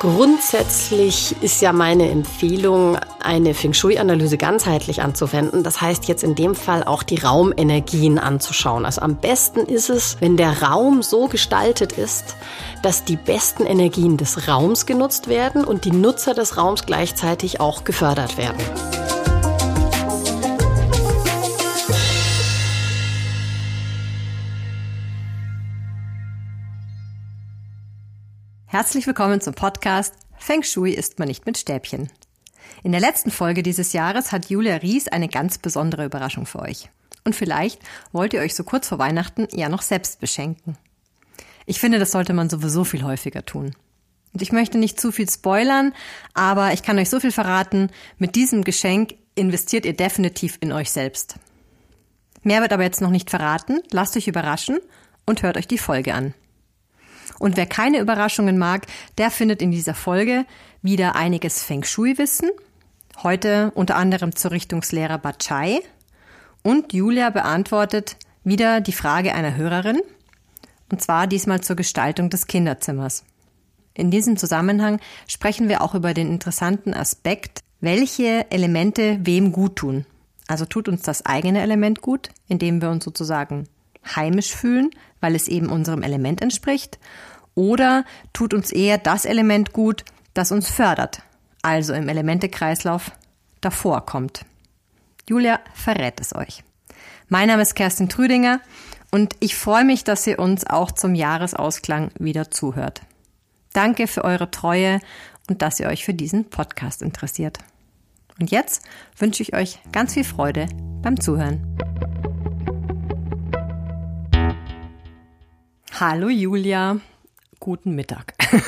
Grundsätzlich ist ja meine Empfehlung, eine Feng Shui-Analyse ganzheitlich anzuwenden. Das heißt jetzt in dem Fall auch die Raumenergien anzuschauen. Also am besten ist es, wenn der Raum so gestaltet ist, dass die besten Energien des Raums genutzt werden und die Nutzer des Raums gleichzeitig auch gefördert werden. Herzlich willkommen zum Podcast Feng Shui isst man nicht mit Stäbchen. In der letzten Folge dieses Jahres hat Julia Ries eine ganz besondere Überraschung für euch. Und vielleicht wollt ihr euch so kurz vor Weihnachten ja noch selbst beschenken. Ich finde, das sollte man sowieso viel häufiger tun. Und ich möchte nicht zu viel spoilern, aber ich kann euch so viel verraten, mit diesem Geschenk investiert ihr definitiv in euch selbst. Mehr wird aber jetzt noch nicht verraten, lasst euch überraschen und hört euch die Folge an. Und wer keine Überraschungen mag, der findet in dieser Folge wieder einiges Feng Shui-Wissen. Heute unter anderem zur Richtungslehrer Bachai. Und Julia beantwortet wieder die Frage einer Hörerin. Und zwar diesmal zur Gestaltung des Kinderzimmers. In diesem Zusammenhang sprechen wir auch über den interessanten Aspekt, welche Elemente wem gut tun. Also tut uns das eigene Element gut, indem wir uns sozusagen heimisch fühlen, weil es eben unserem Element entspricht, oder tut uns eher das Element gut, das uns fördert, also im Elementekreislauf davor kommt. Julia verrät es euch. Mein Name ist Kerstin Trüdinger und ich freue mich, dass ihr uns auch zum Jahresausklang wieder zuhört. Danke für eure Treue und dass ihr euch für diesen Podcast interessiert. Und jetzt wünsche ich euch ganz viel Freude beim Zuhören. Hallo Julia. Guten Mittag.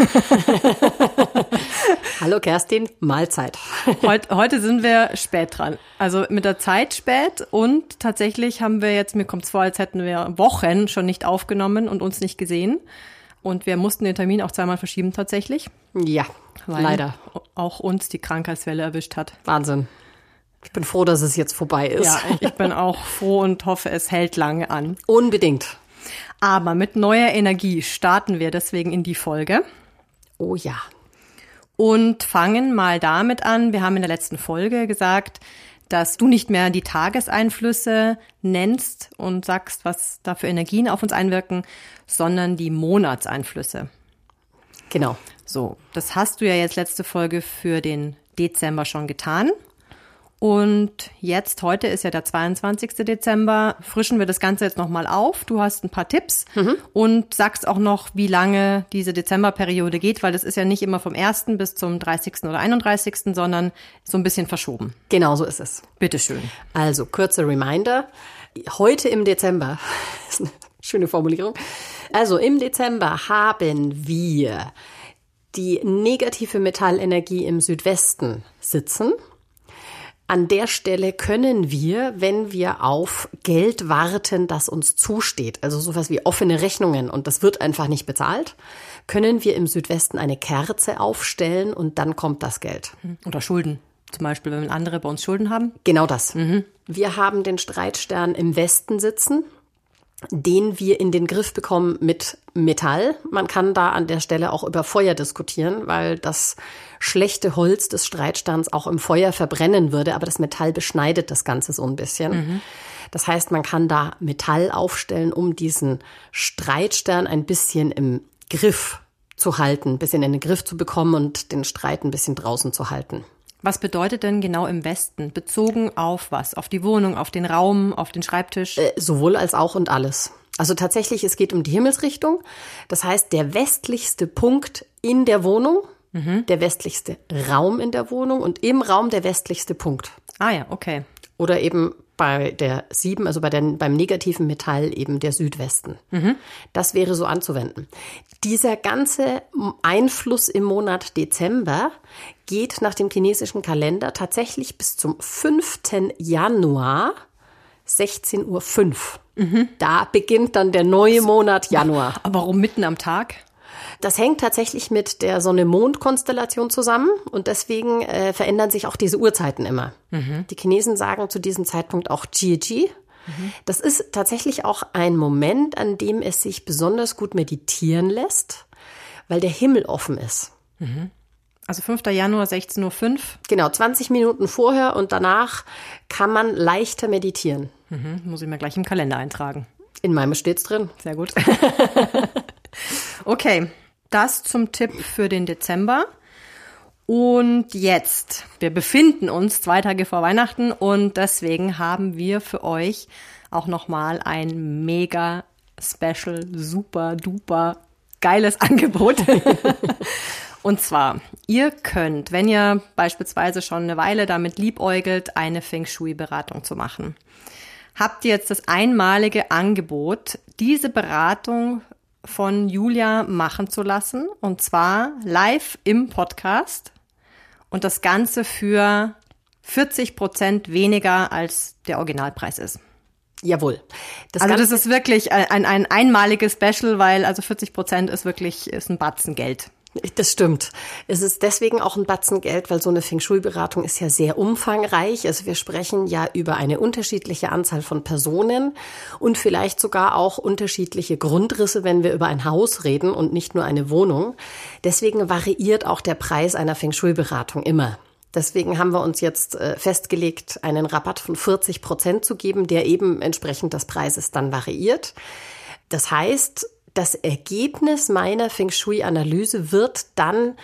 Hallo Kerstin, Mahlzeit. Heute, heute sind wir spät dran. Also mit der Zeit spät und tatsächlich haben wir jetzt, mir kommt es vor, als hätten wir Wochen schon nicht aufgenommen und uns nicht gesehen. Und wir mussten den Termin auch zweimal verschieben tatsächlich. Ja, leider. Auch uns die Krankheitswelle erwischt hat. Wahnsinn. Ich bin froh, dass es jetzt vorbei ist. Ja, ich bin auch froh und hoffe, es hält lange an. Unbedingt. Aber mit neuer Energie starten wir deswegen in die Folge. Oh ja. Und fangen mal damit an. Wir haben in der letzten Folge gesagt, dass du nicht mehr die Tageseinflüsse nennst und sagst, was da für Energien auf uns einwirken, sondern die Monatseinflüsse. Genau. So, das hast du ja jetzt letzte Folge für den Dezember schon getan. Und jetzt, heute ist ja der 22. Dezember, frischen wir das Ganze jetzt nochmal auf. Du hast ein paar Tipps mhm. und sagst auch noch, wie lange diese Dezemberperiode geht, weil das ist ja nicht immer vom 1. bis zum 30. oder 31., sondern so ein bisschen verschoben. Genau so ist es. Bitteschön. Also, kurzer Reminder. Heute im Dezember, ist eine schöne Formulierung. Also, im Dezember haben wir die negative Metallenergie im Südwesten sitzen. An der Stelle können wir, wenn wir auf Geld warten, das uns zusteht, also sowas wie offene Rechnungen und das wird einfach nicht bezahlt, können wir im Südwesten eine Kerze aufstellen und dann kommt das Geld. Hm. Oder Schulden. Zum Beispiel, wenn andere bei uns Schulden haben? Genau das. Mhm. Wir haben den Streitstern im Westen sitzen den wir in den Griff bekommen mit Metall. Man kann da an der Stelle auch über Feuer diskutieren, weil das schlechte Holz des Streitstands auch im Feuer verbrennen würde, aber das Metall beschneidet das Ganze so ein bisschen. Mhm. Das heißt, man kann da Metall aufstellen, um diesen Streitstern ein bisschen im Griff zu halten, ein bisschen in den Griff zu bekommen und den Streit ein bisschen draußen zu halten. Was bedeutet denn genau im Westen? Bezogen auf was? Auf die Wohnung, auf den Raum, auf den Schreibtisch? Äh, sowohl als auch und alles. Also tatsächlich, es geht um die Himmelsrichtung. Das heißt, der westlichste Punkt in der Wohnung, mhm. der westlichste Raum in der Wohnung und im Raum der westlichste Punkt. Ah ja, okay. Oder eben bei der 7, also bei den, beim negativen Metall eben der Südwesten. Mhm. Das wäre so anzuwenden. Dieser ganze Einfluss im Monat Dezember geht nach dem chinesischen Kalender tatsächlich bis zum 5. Januar 16.05 Uhr. Mhm. Da beginnt dann der neue Monat Januar. Aber warum mitten am Tag? Das hängt tatsächlich mit der Sonne-Mond-Konstellation zusammen und deswegen äh, verändern sich auch diese Uhrzeiten immer. Mhm. Die Chinesen sagen zu diesem Zeitpunkt auch Jie Mhm. Das ist tatsächlich auch ein Moment, an dem es sich besonders gut meditieren lässt, weil der Himmel offen ist. Mhm. Also 5. Januar 16.05 Uhr. Genau, 20 Minuten vorher und danach kann man leichter meditieren. Mhm, muss ich mir gleich im Kalender eintragen. In meinem steht's drin. Sehr gut. okay, das zum Tipp für den Dezember. Und jetzt, wir befinden uns zwei Tage vor Weihnachten und deswegen haben wir für euch auch nochmal ein mega special, super, duper geiles Angebot. Und zwar, ihr könnt, wenn ihr beispielsweise schon eine Weile damit liebäugelt, eine Feng Shui-Beratung zu machen, habt ihr jetzt das einmalige Angebot, diese Beratung von Julia machen zu lassen. Und zwar live im Podcast. Und das Ganze für 40 Prozent weniger als der Originalpreis ist. Jawohl. Das also das ist wirklich ein, ein einmaliges Special, weil also 40 Prozent ist wirklich ist ein Batzen Geld. Das stimmt. Es ist deswegen auch ein Batzen Geld, weil so eine Feng Shui-Beratung ist ja sehr umfangreich. Also wir sprechen ja über eine unterschiedliche Anzahl von Personen und vielleicht sogar auch unterschiedliche Grundrisse, wenn wir über ein Haus reden und nicht nur eine Wohnung. Deswegen variiert auch der Preis einer Feng Shui-Beratung immer. Deswegen haben wir uns jetzt äh, festgelegt, einen Rabatt von 40 Prozent zu geben, der eben entsprechend des Preises dann variiert. Das heißt, das Ergebnis meiner Feng Shui-Analyse wird dann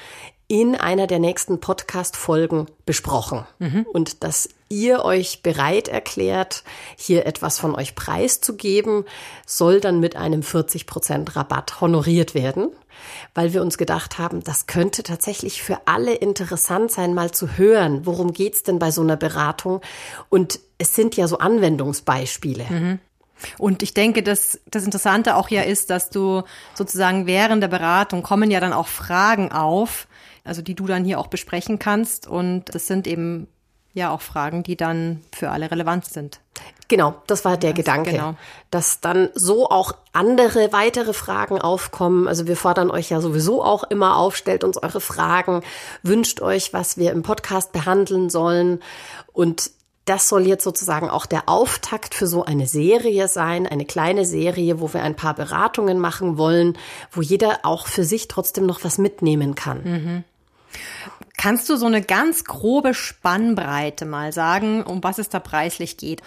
in einer der nächsten Podcast-Folgen besprochen. Mhm. Und dass ihr euch bereit erklärt, hier etwas von euch preiszugeben, soll dann mit einem 40% Rabatt honoriert werden weil wir uns gedacht haben, das könnte tatsächlich für alle interessant sein, mal zu hören, worum geht's denn bei so einer Beratung? Und es sind ja so Anwendungsbeispiele. Mhm. Und ich denke, dass das Interessante auch ja ist, dass du sozusagen während der Beratung kommen ja dann auch Fragen auf, also die du dann hier auch besprechen kannst. Und das sind eben ja auch Fragen, die dann für alle relevant sind. Genau, das war der das, Gedanke, genau. dass dann so auch andere weitere Fragen aufkommen. Also wir fordern euch ja sowieso auch immer auf, stellt uns eure Fragen, wünscht euch, was wir im Podcast behandeln sollen. Und das soll jetzt sozusagen auch der Auftakt für so eine Serie sein, eine kleine Serie, wo wir ein paar Beratungen machen wollen, wo jeder auch für sich trotzdem noch was mitnehmen kann. Mhm. Kannst du so eine ganz grobe Spannbreite mal sagen, um was es da preislich geht?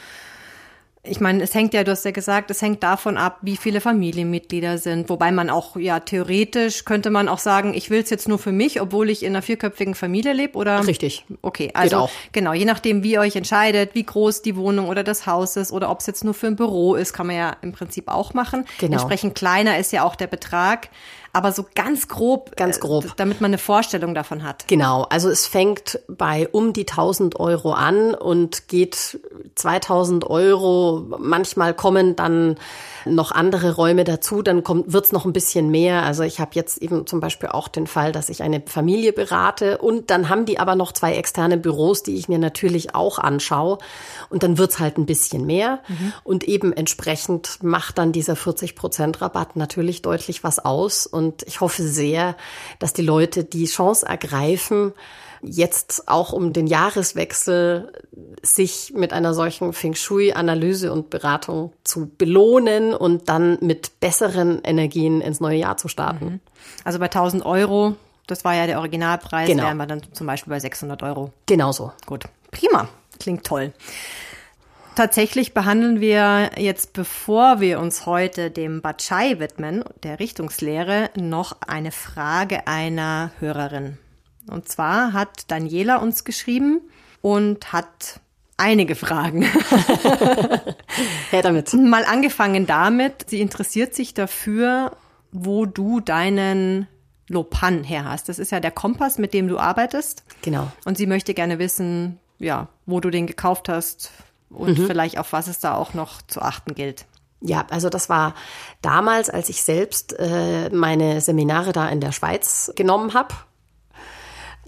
Ich meine, es hängt ja, du hast ja gesagt, es hängt davon ab, wie viele Familienmitglieder sind. Wobei man auch, ja, theoretisch könnte man auch sagen, ich will es jetzt nur für mich, obwohl ich in einer vierköpfigen Familie lebe, oder? Richtig. Okay, also auch. genau, je nachdem, wie ihr euch entscheidet, wie groß die Wohnung oder das Haus ist oder ob es jetzt nur für ein Büro ist, kann man ja im Prinzip auch machen. Genau. Entsprechend kleiner ist ja auch der Betrag aber so ganz grob, ganz äh, grob, damit man eine Vorstellung davon hat. Genau, also es fängt bei um die 1000 Euro an und geht 2000 Euro. Manchmal kommen dann noch andere Räume dazu, dann kommt wird's noch ein bisschen mehr. Also ich habe jetzt eben zum Beispiel auch den Fall, dass ich eine Familie berate und dann haben die aber noch zwei externe Büros, die ich mir natürlich auch anschaue und dann wird's halt ein bisschen mehr mhm. und eben entsprechend macht dann dieser 40 Prozent Rabatt natürlich deutlich was aus und ich hoffe sehr, dass die Leute die Chance ergreifen, jetzt auch um den Jahreswechsel sich mit einer solchen Feng Shui-Analyse und Beratung zu belohnen und dann mit besseren Energien ins neue Jahr zu starten. Mhm. Also bei 1000 Euro, das war ja der Originalpreis, genau. wären wir dann zum Beispiel bei 600 Euro. Genauso. Gut, prima, klingt toll. Tatsächlich behandeln wir jetzt, bevor wir uns heute dem Bachai widmen, der Richtungslehre, noch eine Frage einer Hörerin. Und zwar hat Daniela uns geschrieben und hat einige Fragen. Her damit. Mal angefangen damit, sie interessiert sich dafür, wo du deinen Lopan her hast. Das ist ja der Kompass, mit dem du arbeitest. Genau. Und sie möchte gerne wissen, ja, wo du den gekauft hast und mhm. vielleicht auf was es da auch noch zu achten gilt. Ja, also das war damals, als ich selbst äh, meine Seminare da in der Schweiz genommen habe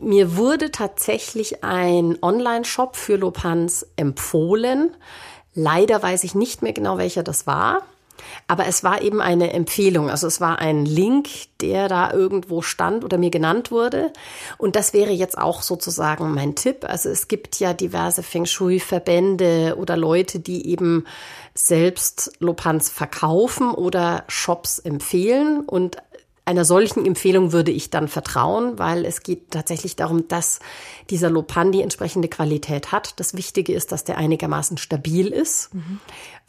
mir wurde tatsächlich ein Online-Shop für Lopans empfohlen. Leider weiß ich nicht mehr genau, welcher das war. Aber es war eben eine Empfehlung. Also es war ein Link, der da irgendwo stand oder mir genannt wurde. Und das wäre jetzt auch sozusagen mein Tipp. Also es gibt ja diverse Feng Shui-Verbände oder Leute, die eben selbst Lopans verkaufen oder Shops empfehlen. Und einer solchen Empfehlung würde ich dann vertrauen, weil es geht tatsächlich darum, dass dieser Lopan die entsprechende Qualität hat. Das Wichtige ist, dass der einigermaßen stabil ist, mhm.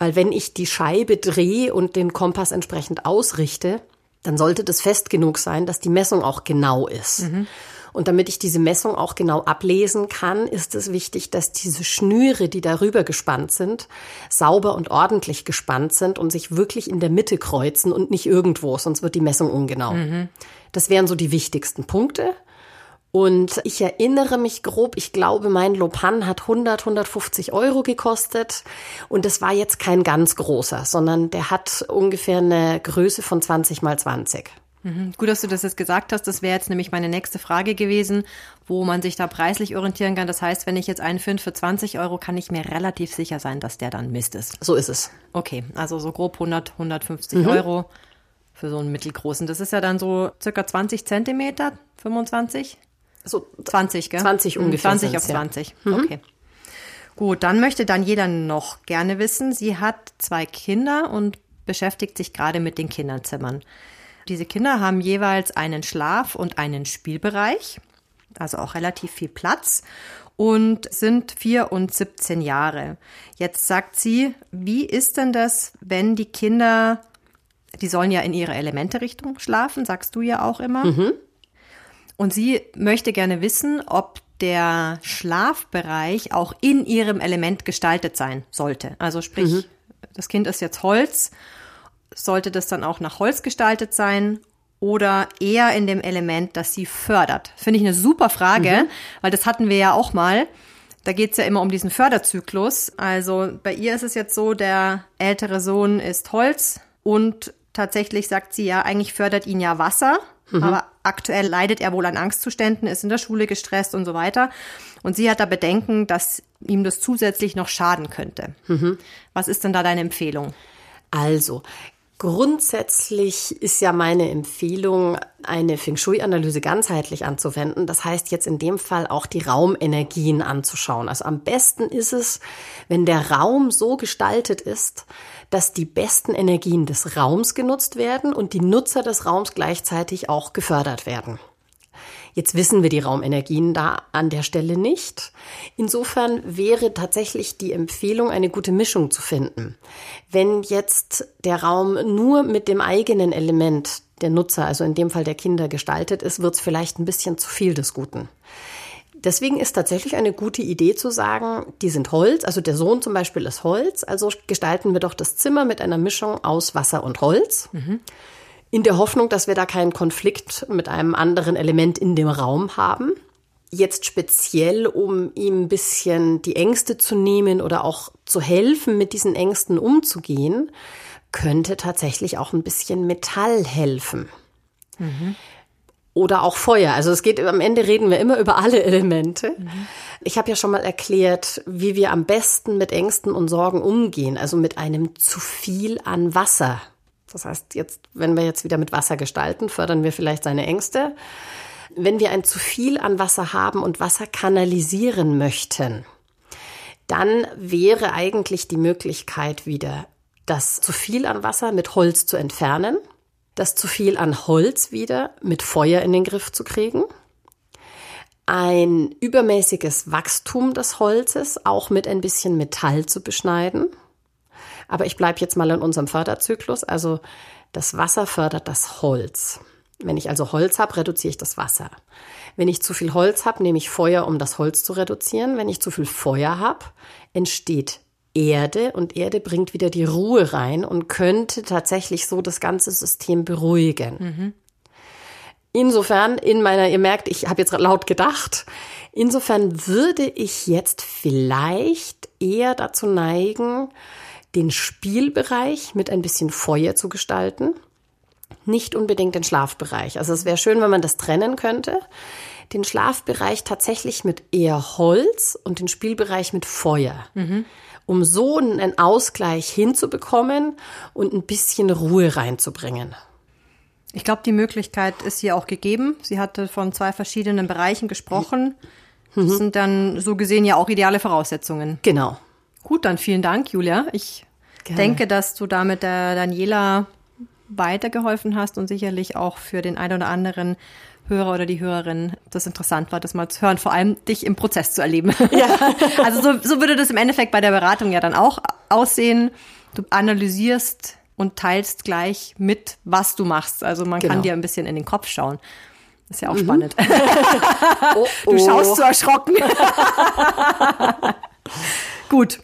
Weil wenn ich die Scheibe drehe und den Kompass entsprechend ausrichte, dann sollte das fest genug sein, dass die Messung auch genau ist. Mhm. Und damit ich diese Messung auch genau ablesen kann, ist es wichtig, dass diese Schnüre, die darüber gespannt sind, sauber und ordentlich gespannt sind und sich wirklich in der Mitte kreuzen und nicht irgendwo, sonst wird die Messung ungenau. Mhm. Das wären so die wichtigsten Punkte. Und ich erinnere mich grob, ich glaube, mein Lopan hat 100, 150 Euro gekostet. Und das war jetzt kein ganz großer, sondern der hat ungefähr eine Größe von 20 mal 20. Mhm. Gut, dass du das jetzt gesagt hast. Das wäre jetzt nämlich meine nächste Frage gewesen, wo man sich da preislich orientieren kann. Das heißt, wenn ich jetzt einen finde für 20 Euro, kann ich mir relativ sicher sein, dass der dann Mist ist. So ist es. Okay, also so grob 100, 150 mhm. Euro für so einen mittelgroßen. Das ist ja dann so circa 20 Zentimeter, 25? So 20, gell? 20 mhm, ungefähr. 20 auf 20. Ja. Mhm. Okay. Gut, dann möchte Daniela noch gerne wissen, sie hat zwei Kinder und beschäftigt sich gerade mit den Kinderzimmern. Diese Kinder haben jeweils einen Schlaf- und einen Spielbereich, also auch relativ viel Platz und sind vier und 17 Jahre. Jetzt sagt sie, wie ist denn das, wenn die Kinder, die sollen ja in ihre Elemente-Richtung schlafen, sagst du ja auch immer. Mhm. Und sie möchte gerne wissen, ob der Schlafbereich auch in ihrem Element gestaltet sein sollte. Also sprich, mhm. das Kind ist jetzt Holz sollte das dann auch nach Holz gestaltet sein oder eher in dem Element, das sie fördert? Finde ich eine super Frage, mhm. weil das hatten wir ja auch mal. Da geht's ja immer um diesen Förderzyklus. Also bei ihr ist es jetzt so, der ältere Sohn ist Holz und tatsächlich sagt sie ja, eigentlich fördert ihn ja Wasser. Mhm. Aber aktuell leidet er wohl an Angstzuständen, ist in der Schule gestresst und so weiter. Und sie hat da Bedenken, dass ihm das zusätzlich noch schaden könnte. Mhm. Was ist denn da deine Empfehlung? Also, Grundsätzlich ist ja meine Empfehlung, eine Feng Shui-Analyse ganzheitlich anzuwenden. Das heißt jetzt in dem Fall auch die Raumenergien anzuschauen. Also am besten ist es, wenn der Raum so gestaltet ist, dass die besten Energien des Raums genutzt werden und die Nutzer des Raums gleichzeitig auch gefördert werden. Jetzt wissen wir die Raumenergien da an der Stelle nicht. Insofern wäre tatsächlich die Empfehlung, eine gute Mischung zu finden. Wenn jetzt der Raum nur mit dem eigenen Element der Nutzer, also in dem Fall der Kinder, gestaltet ist, wird es vielleicht ein bisschen zu viel des Guten. Deswegen ist tatsächlich eine gute Idee zu sagen, die sind Holz, also der Sohn zum Beispiel ist Holz, also gestalten wir doch das Zimmer mit einer Mischung aus Wasser und Holz. Mhm in der Hoffnung, dass wir da keinen Konflikt mit einem anderen Element in dem Raum haben. Jetzt speziell, um ihm ein bisschen die Ängste zu nehmen oder auch zu helfen, mit diesen Ängsten umzugehen, könnte tatsächlich auch ein bisschen Metall helfen. Mhm. Oder auch Feuer. Also es geht am Ende reden wir immer über alle Elemente. Mhm. Ich habe ja schon mal erklärt, wie wir am besten mit Ängsten und Sorgen umgehen, also mit einem zu viel an Wasser das heißt, jetzt, wenn wir jetzt wieder mit Wasser gestalten, fördern wir vielleicht seine Ängste. Wenn wir ein zu viel an Wasser haben und Wasser kanalisieren möchten, dann wäre eigentlich die Möglichkeit wieder, das zu viel an Wasser mit Holz zu entfernen, das zu viel an Holz wieder mit Feuer in den Griff zu kriegen, ein übermäßiges Wachstum des Holzes auch mit ein bisschen Metall zu beschneiden aber ich bleibe jetzt mal in unserem Förderzyklus. Also das Wasser fördert das Holz. Wenn ich also Holz habe, reduziere ich das Wasser. Wenn ich zu viel Holz habe, nehme ich Feuer, um das Holz zu reduzieren. Wenn ich zu viel Feuer habe, entsteht Erde und Erde bringt wieder die Ruhe rein und könnte tatsächlich so das ganze System beruhigen. Mhm. Insofern, in meiner, ihr merkt, ich habe jetzt laut gedacht, insofern würde ich jetzt vielleicht eher dazu neigen, den Spielbereich mit ein bisschen Feuer zu gestalten, nicht unbedingt den Schlafbereich. Also es wäre schön, wenn man das trennen könnte. Den Schlafbereich tatsächlich mit eher Holz und den Spielbereich mit Feuer. Mhm. Um so einen Ausgleich hinzubekommen und ein bisschen Ruhe reinzubringen. Ich glaube, die Möglichkeit ist hier auch gegeben. Sie hatte von zwei verschiedenen Bereichen gesprochen. Das mhm. sind dann so gesehen ja auch ideale Voraussetzungen. Genau. Gut, dann vielen Dank, Julia. Ich Gerne. denke, dass du da mit der Daniela weitergeholfen hast und sicherlich auch für den einen oder anderen Hörer oder die Hörerin das interessant war, das mal zu hören, vor allem dich im Prozess zu erleben. Ja. also so, so würde das im Endeffekt bei der Beratung ja dann auch aussehen. Du analysierst und teilst gleich mit, was du machst. Also man genau. kann dir ein bisschen in den Kopf schauen. ist ja auch mhm. spannend. oh, oh. Du schaust so erschrocken. Gut.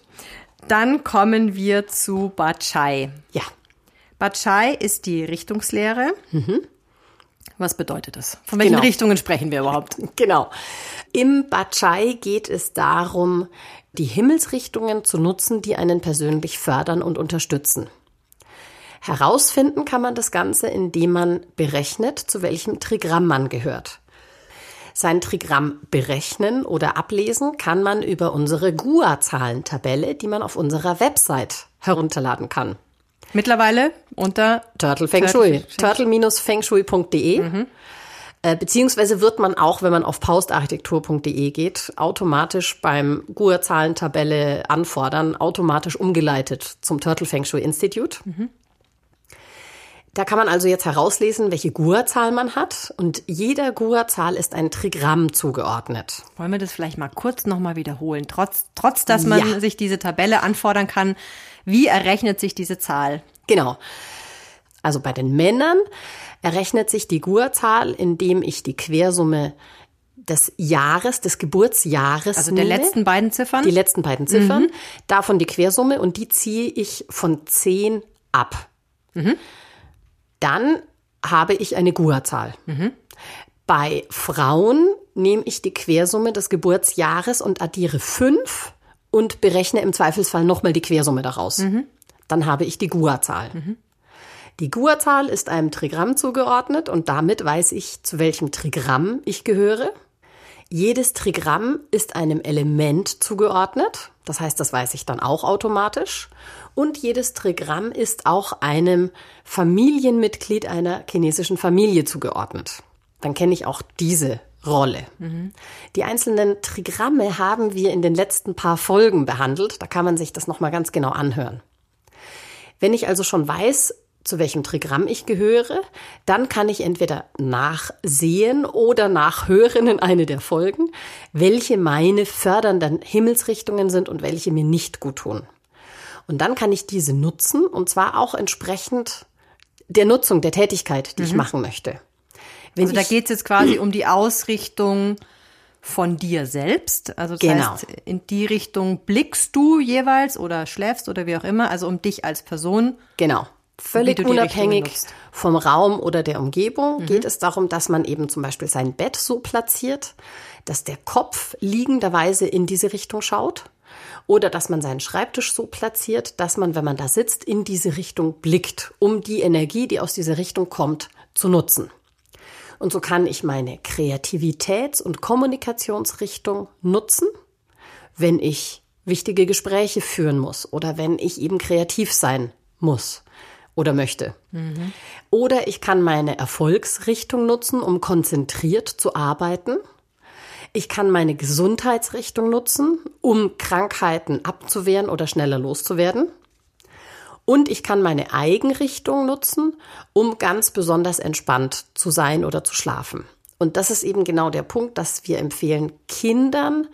Dann kommen wir zu Bachai. Ja. Bachai ist die Richtungslehre. Mhm. Was bedeutet das? Von welchen genau. Richtungen sprechen wir überhaupt? Genau. Im Bachai geht es darum, die Himmelsrichtungen zu nutzen, die einen persönlich fördern und unterstützen. Herausfinden kann man das Ganze, indem man berechnet, zu welchem Trigramm man gehört. Sein Trigramm berechnen oder ablesen kann man über unsere GUA-Zahlentabelle, die man auf unserer Website herunterladen kann. Mittlerweile unter Turtle Feng Shui. Turtle-fengshui.de. Mhm. Äh, beziehungsweise wird man auch, wenn man auf paustarchitektur.de geht, automatisch beim GUA-Zahlentabelle anfordern, automatisch umgeleitet zum Turtle Feng Shui Institute. Mhm. Da kann man also jetzt herauslesen, welche GUA-Zahl man hat. Und jeder GUA-Zahl ist ein Trigramm zugeordnet. Wollen wir das vielleicht mal kurz nochmal wiederholen? Trotz, trotz, dass man ja. sich diese Tabelle anfordern kann, wie errechnet sich diese Zahl? Genau. Also bei den Männern errechnet sich die GUR-Zahl, indem ich die Quersumme des Jahres, des Geburtsjahres. Also der nehme, letzten beiden Ziffern? Die letzten beiden Ziffern. Mhm. Davon die Quersumme und die ziehe ich von 10 ab. Mhm. Dann habe ich eine GUA-Zahl. Mhm. Bei Frauen nehme ich die Quersumme des Geburtsjahres und addiere 5 und berechne im Zweifelsfall nochmal die Quersumme daraus. Mhm. Dann habe ich die GUA-Zahl. Mhm. Die GUA-Zahl ist einem Trigramm zugeordnet und damit weiß ich, zu welchem Trigramm ich gehöre. Jedes Trigramm ist einem Element zugeordnet. Das heißt, das weiß ich dann auch automatisch. Und jedes Trigramm ist auch einem Familienmitglied einer chinesischen Familie zugeordnet. Dann kenne ich auch diese Rolle. Mhm. Die einzelnen Trigramme haben wir in den letzten paar Folgen behandelt. Da kann man sich das nochmal ganz genau anhören. Wenn ich also schon weiß, zu welchem Trigramm ich gehöre, dann kann ich entweder nachsehen oder nachhören in eine der Folgen, welche meine fördernden Himmelsrichtungen sind und welche mir nicht gut tun. Und dann kann ich diese nutzen und zwar auch entsprechend der Nutzung, der Tätigkeit, die mhm. ich machen möchte. Wenn also da geht es jetzt quasi um die Ausrichtung von dir selbst. Also das genau. heißt, in die Richtung blickst du jeweils oder schläfst oder wie auch immer, also um dich als Person. Genau. Völlig unabhängig vom Raum oder der Umgebung mhm. geht es darum, dass man eben zum Beispiel sein Bett so platziert, dass der Kopf liegenderweise in diese Richtung schaut. Oder dass man seinen Schreibtisch so platziert, dass man, wenn man da sitzt, in diese Richtung blickt, um die Energie, die aus dieser Richtung kommt, zu nutzen. Und so kann ich meine Kreativitäts- und Kommunikationsrichtung nutzen, wenn ich wichtige Gespräche führen muss oder wenn ich eben kreativ sein muss oder möchte. Mhm. Oder ich kann meine Erfolgsrichtung nutzen, um konzentriert zu arbeiten. Ich kann meine Gesundheitsrichtung nutzen, um Krankheiten abzuwehren oder schneller loszuwerden. Und ich kann meine Eigenrichtung nutzen, um ganz besonders entspannt zu sein oder zu schlafen. Und das ist eben genau der Punkt, dass wir empfehlen, Kindern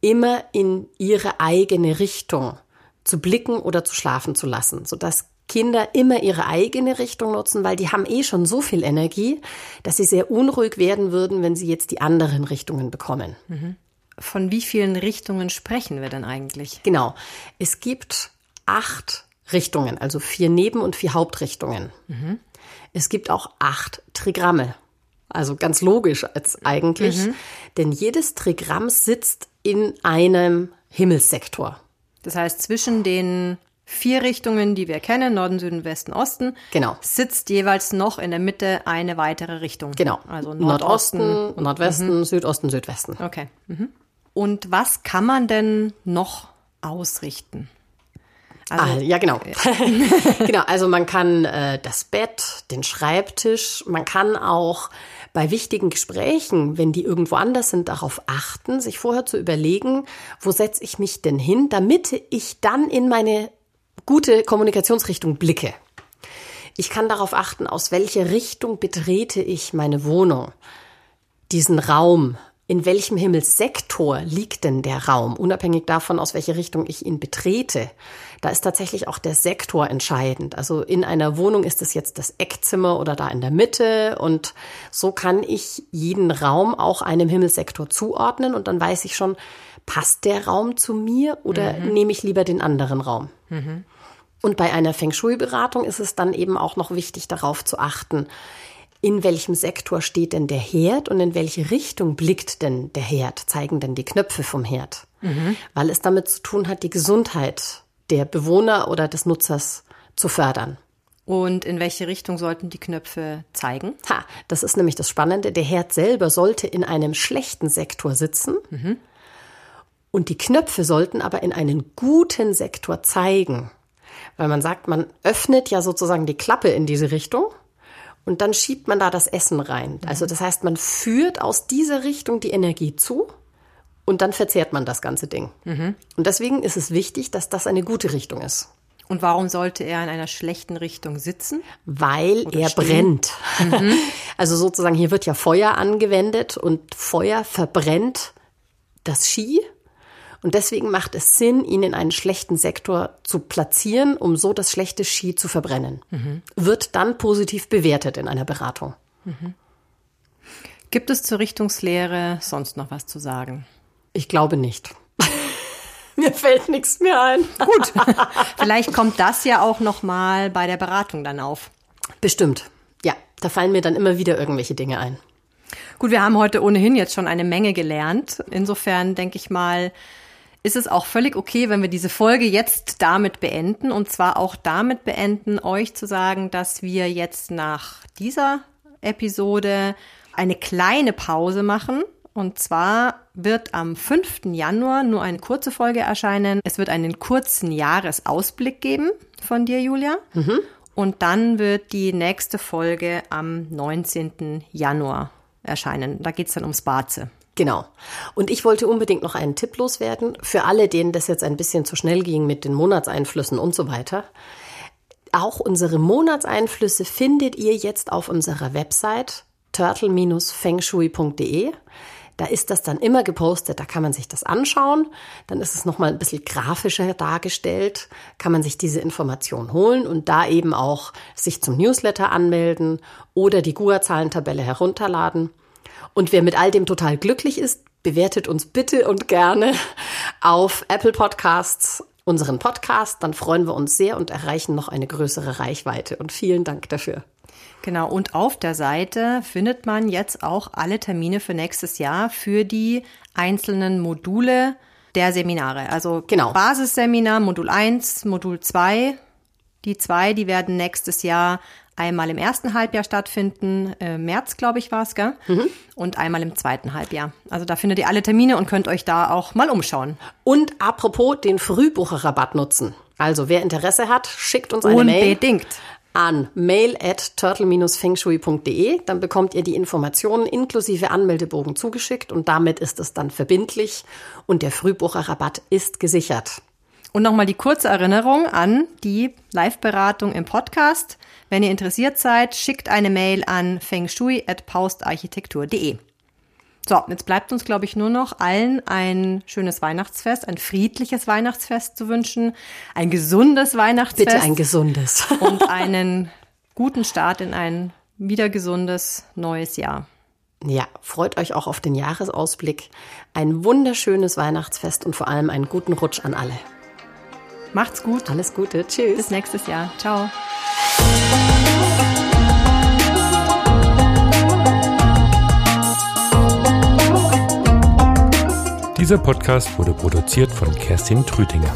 immer in ihre eigene Richtung zu blicken oder zu schlafen zu lassen, sodass Kinder immer ihre eigene Richtung nutzen, weil die haben eh schon so viel Energie, dass sie sehr unruhig werden würden, wenn sie jetzt die anderen Richtungen bekommen. Mhm. Von wie vielen Richtungen sprechen wir denn eigentlich? Genau. Es gibt acht Richtungen, also vier Neben- und vier Hauptrichtungen. Mhm. Es gibt auch acht Trigramme. Also ganz logisch als eigentlich, mhm. denn jedes Trigramm sitzt in einem Himmelssektor. Das heißt, zwischen den vier Richtungen, die wir kennen, Norden, Süden, Westen, Osten, genau. sitzt jeweils noch in der Mitte eine weitere Richtung. Genau. Also Nordosten, Nordosten Nordwesten, mhm. Südosten, Südwesten. Okay. Mhm. Und was kann man denn noch ausrichten? Also, ah, ja, genau. genau, also man kann äh, das Bett, den Schreibtisch, man kann auch bei wichtigen Gesprächen, wenn die irgendwo anders sind, darauf achten, sich vorher zu überlegen, wo setze ich mich denn hin, damit ich dann in meine gute Kommunikationsrichtung blicke. Ich kann darauf achten, aus welcher Richtung betrete ich meine Wohnung, diesen Raum, in welchem Himmelssektor liegt denn der Raum, unabhängig davon, aus welcher Richtung ich ihn betrete. Da ist tatsächlich auch der Sektor entscheidend. Also in einer Wohnung ist es jetzt das Eckzimmer oder da in der Mitte und so kann ich jeden Raum auch einem Himmelssektor zuordnen und dann weiß ich schon, passt der Raum zu mir oder mhm. nehme ich lieber den anderen Raum? Mhm. Und bei einer Feng Shui-Beratung ist es dann eben auch noch wichtig, darauf zu achten, in welchem Sektor steht denn der Herd und in welche Richtung blickt denn der Herd, zeigen denn die Knöpfe vom Herd. Mhm. Weil es damit zu tun hat, die Gesundheit der Bewohner oder des Nutzers zu fördern. Und in welche Richtung sollten die Knöpfe zeigen? Ha, das ist nämlich das Spannende. Der Herd selber sollte in einem schlechten Sektor sitzen. Mhm. Und die Knöpfe sollten aber in einen guten Sektor zeigen. Weil man sagt, man öffnet ja sozusagen die Klappe in diese Richtung und dann schiebt man da das Essen rein. Also das heißt, man führt aus dieser Richtung die Energie zu und dann verzehrt man das ganze Ding. Mhm. Und deswegen ist es wichtig, dass das eine gute Richtung ist. Und warum sollte er in einer schlechten Richtung sitzen? Weil Oder er stehen? brennt. Mhm. Also sozusagen, hier wird ja Feuer angewendet und Feuer verbrennt das Ski und deswegen macht es Sinn, ihn in einen schlechten Sektor zu platzieren, um so das schlechte Ski zu verbrennen. Mhm. Wird dann positiv bewertet in einer Beratung. Mhm. Gibt es zur Richtungslehre sonst noch was zu sagen? Ich glaube nicht. Mir fällt nichts mehr ein. Gut. Vielleicht kommt das ja auch noch mal bei der Beratung dann auf. Bestimmt. Ja, da fallen mir dann immer wieder irgendwelche Dinge ein. Gut, wir haben heute ohnehin jetzt schon eine Menge gelernt. Insofern denke ich mal, ist es auch völlig okay, wenn wir diese Folge jetzt damit beenden und zwar auch damit beenden, euch zu sagen, dass wir jetzt nach dieser Episode eine kleine Pause machen. Und zwar wird am 5. Januar nur eine kurze Folge erscheinen. Es wird einen kurzen Jahresausblick geben von dir, Julia. Mhm. Und dann wird die nächste Folge am 19. Januar erscheinen. Da geht's dann ums Barze. Genau. Und ich wollte unbedingt noch einen Tipp loswerden für alle, denen das jetzt ein bisschen zu schnell ging mit den Monatseinflüssen und so weiter. Auch unsere Monatseinflüsse findet ihr jetzt auf unserer Website turtle-fengshui.de. Da ist das dann immer gepostet, da kann man sich das anschauen. Dann ist es nochmal ein bisschen grafischer dargestellt, kann man sich diese Information holen und da eben auch sich zum Newsletter anmelden oder die GUA-Zahlentabelle herunterladen. Und wer mit all dem total glücklich ist, bewertet uns bitte und gerne auf Apple Podcasts unseren Podcast. Dann freuen wir uns sehr und erreichen noch eine größere Reichweite. Und vielen Dank dafür. Genau, und auf der Seite findet man jetzt auch alle Termine für nächstes Jahr für die einzelnen Module der Seminare. Also genau. Basisseminar, Modul 1, Modul 2. Die zwei, die werden nächstes Jahr einmal im ersten Halbjahr stattfinden, äh, März, glaube ich, war es, gell? Mhm. Und einmal im zweiten Halbjahr. Also da findet ihr alle Termine und könnt euch da auch mal umschauen. Und apropos den Frühbucherrabatt nutzen. Also wer Interesse hat, schickt uns eine Unbedingt. Mail. Unbedingt an mail at turtle-fengshui.de. Dann bekommt ihr die Informationen inklusive Anmeldebogen zugeschickt und damit ist es dann verbindlich und der Frühbucherrabatt ist gesichert. Und nochmal die kurze Erinnerung an die Live-Beratung im Podcast. Wenn ihr interessiert seid, schickt eine Mail an fengshui.paustarchitektur.de. So, jetzt bleibt uns, glaube ich, nur noch allen ein schönes Weihnachtsfest, ein friedliches Weihnachtsfest zu wünschen, ein gesundes Weihnachtsfest. Bitte ein gesundes. und einen guten Start in ein wieder gesundes neues Jahr. Ja, freut euch auch auf den Jahresausblick. Ein wunderschönes Weihnachtsfest und vor allem einen guten Rutsch an alle. Macht's gut. Alles Gute. Tschüss. Bis nächstes Jahr. Ciao. Dieser Podcast wurde produziert von Kerstin Trütinger.